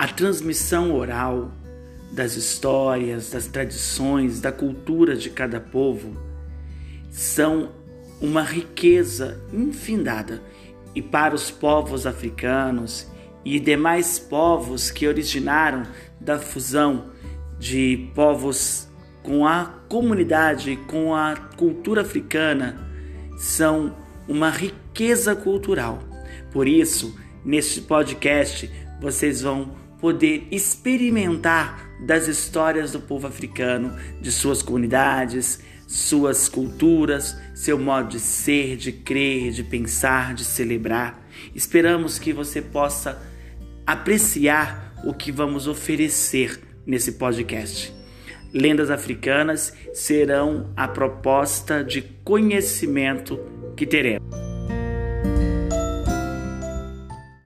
a transmissão oral das histórias, das tradições, da cultura de cada povo são uma riqueza infindada. E para os povos africanos e demais povos que originaram da fusão de povos com a comunidade, com a cultura africana, são uma riqueza cultural. Por isso, neste podcast, vocês vão poder experimentar das histórias do povo africano, de suas comunidades, suas culturas, seu modo de ser, de crer, de pensar, de celebrar. Esperamos que você possa apreciar o que vamos oferecer nesse podcast. Lendas africanas serão a proposta de conhecimento que teremos.